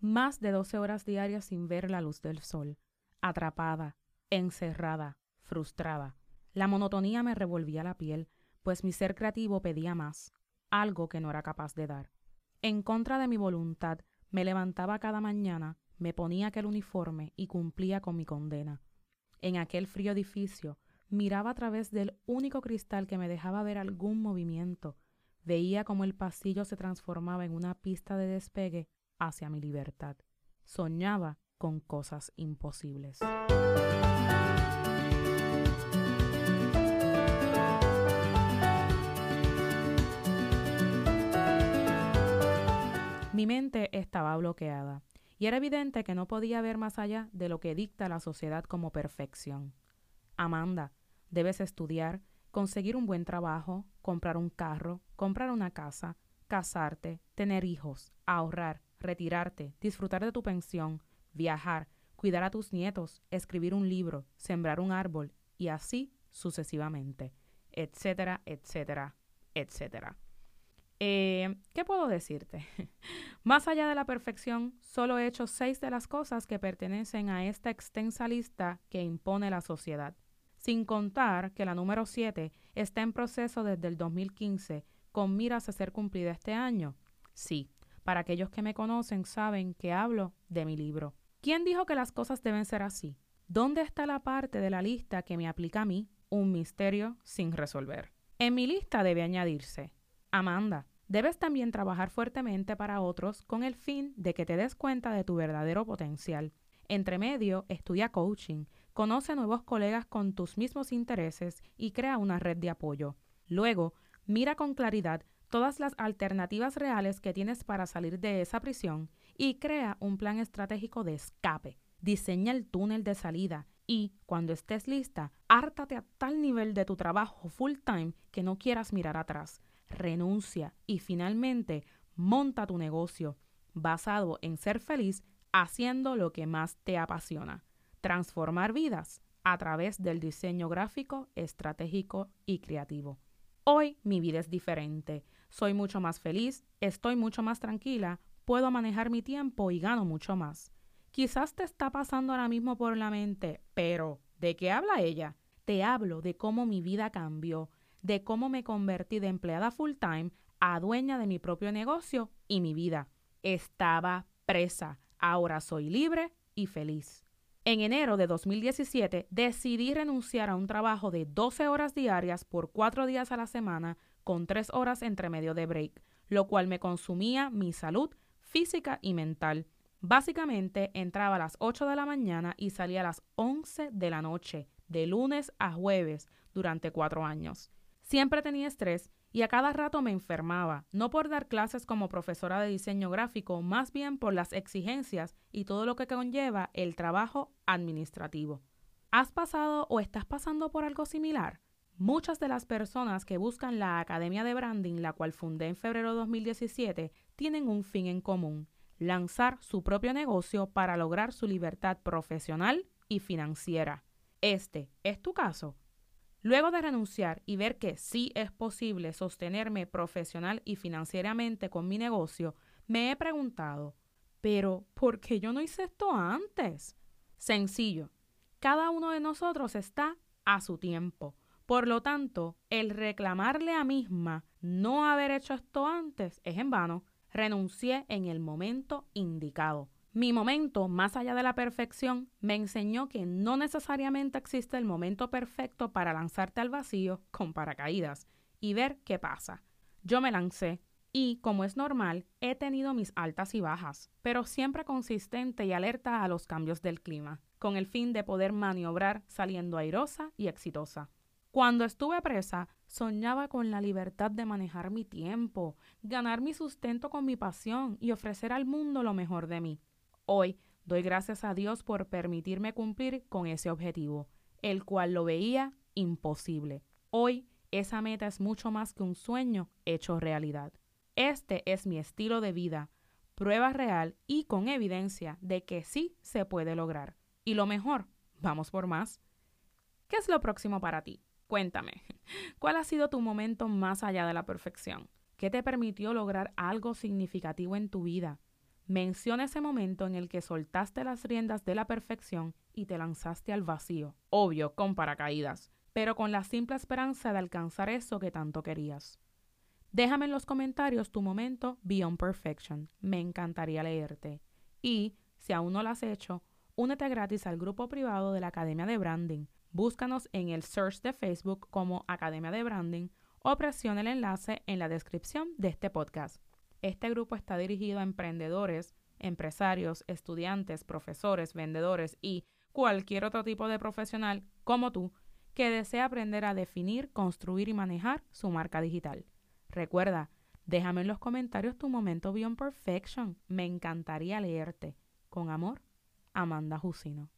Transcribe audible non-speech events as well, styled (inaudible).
más de 12 horas diarias sin ver la luz del sol, atrapada, encerrada, frustrada. La monotonía me revolvía la piel, pues mi ser creativo pedía más, algo que no era capaz de dar. En contra de mi voluntad, me levantaba cada mañana, me ponía aquel uniforme y cumplía con mi condena. En aquel frío edificio, miraba a través del único cristal que me dejaba ver algún movimiento. Veía cómo el pasillo se transformaba en una pista de despegue hacia mi libertad. Soñaba con cosas imposibles. Mi mente estaba bloqueada y era evidente que no podía ver más allá de lo que dicta la sociedad como perfección. Amanda, debes estudiar, conseguir un buen trabajo, comprar un carro, comprar una casa, casarte, tener hijos, ahorrar, retirarte, disfrutar de tu pensión, viajar, cuidar a tus nietos, escribir un libro, sembrar un árbol y así sucesivamente, etcétera, etcétera, etcétera. Eh, ¿Qué puedo decirte? (laughs) Más allá de la perfección, solo he hecho seis de las cosas que pertenecen a esta extensa lista que impone la sociedad, sin contar que la número siete está en proceso desde el 2015 con miras a ser cumplida este año. Sí, para aquellos que me conocen saben que hablo de mi libro. ¿Quién dijo que las cosas deben ser así? ¿Dónde está la parte de la lista que me aplica a mí? Un misterio sin resolver. En mi lista debe añadirse Amanda, debes también trabajar fuertemente para otros con el fin de que te des cuenta de tu verdadero potencial. Entre medio, estudia coaching, conoce nuevos colegas con tus mismos intereses y crea una red de apoyo. Luego, mira con claridad todas las alternativas reales que tienes para salir de esa prisión y crea un plan estratégico de escape. Diseña el túnel de salida y, cuando estés lista, hártate a tal nivel de tu trabajo full time que no quieras mirar atrás renuncia y finalmente monta tu negocio basado en ser feliz haciendo lo que más te apasiona, transformar vidas a través del diseño gráfico, estratégico y creativo. Hoy mi vida es diferente, soy mucho más feliz, estoy mucho más tranquila, puedo manejar mi tiempo y gano mucho más. Quizás te está pasando ahora mismo por la mente, pero ¿de qué habla ella? Te hablo de cómo mi vida cambió, de cómo me convertí de empleada full time a dueña de mi propio negocio y mi vida. Estaba presa, ahora soy libre y feliz. En enero de 2017 decidí renunciar a un trabajo de 12 horas diarias por 4 días a la semana con 3 horas entre medio de break, lo cual me consumía mi salud física y mental. Básicamente entraba a las 8 de la mañana y salía a las 11 de la noche, de lunes a jueves, durante 4 años. Siempre tenía estrés y a cada rato me enfermaba, no por dar clases como profesora de diseño gráfico, más bien por las exigencias y todo lo que conlleva el trabajo administrativo. ¿Has pasado o estás pasando por algo similar? Muchas de las personas que buscan la Academia de Branding, la cual fundé en febrero de 2017, tienen un fin en común, lanzar su propio negocio para lograr su libertad profesional y financiera. Este es tu caso. Luego de renunciar y ver que sí es posible sostenerme profesional y financieramente con mi negocio, me he preguntado, pero ¿por qué yo no hice esto antes? Sencillo, cada uno de nosotros está a su tiempo. Por lo tanto, el reclamarle a misma no haber hecho esto antes es en vano. Renuncié en el momento indicado. Mi momento, más allá de la perfección, me enseñó que no necesariamente existe el momento perfecto para lanzarte al vacío con paracaídas y ver qué pasa. Yo me lancé y, como es normal, he tenido mis altas y bajas, pero siempre consistente y alerta a los cambios del clima, con el fin de poder maniobrar saliendo airosa y exitosa. Cuando estuve presa, soñaba con la libertad de manejar mi tiempo, ganar mi sustento con mi pasión y ofrecer al mundo lo mejor de mí. Hoy doy gracias a Dios por permitirme cumplir con ese objetivo, el cual lo veía imposible. Hoy esa meta es mucho más que un sueño hecho realidad. Este es mi estilo de vida, prueba real y con evidencia de que sí se puede lograr. Y lo mejor, vamos por más. ¿Qué es lo próximo para ti? Cuéntame, ¿cuál ha sido tu momento más allá de la perfección? ¿Qué te permitió lograr algo significativo en tu vida? Menciona ese momento en el que soltaste las riendas de la perfección y te lanzaste al vacío, obvio, con paracaídas, pero con la simple esperanza de alcanzar eso que tanto querías. Déjame en los comentarios tu momento Beyond Perfection. Me encantaría leerte. Y, si aún no lo has hecho, únete gratis al grupo privado de la Academia de Branding. Búscanos en el search de Facebook como Academia de Branding o presiona el enlace en la descripción de este podcast. Este grupo está dirigido a emprendedores, empresarios, estudiantes, profesores, vendedores y cualquier otro tipo de profesional como tú que desea aprender a definir, construir y manejar su marca digital. Recuerda, déjame en los comentarios tu momento Beyond Perfection. Me encantaría leerte. Con amor, Amanda Jusino.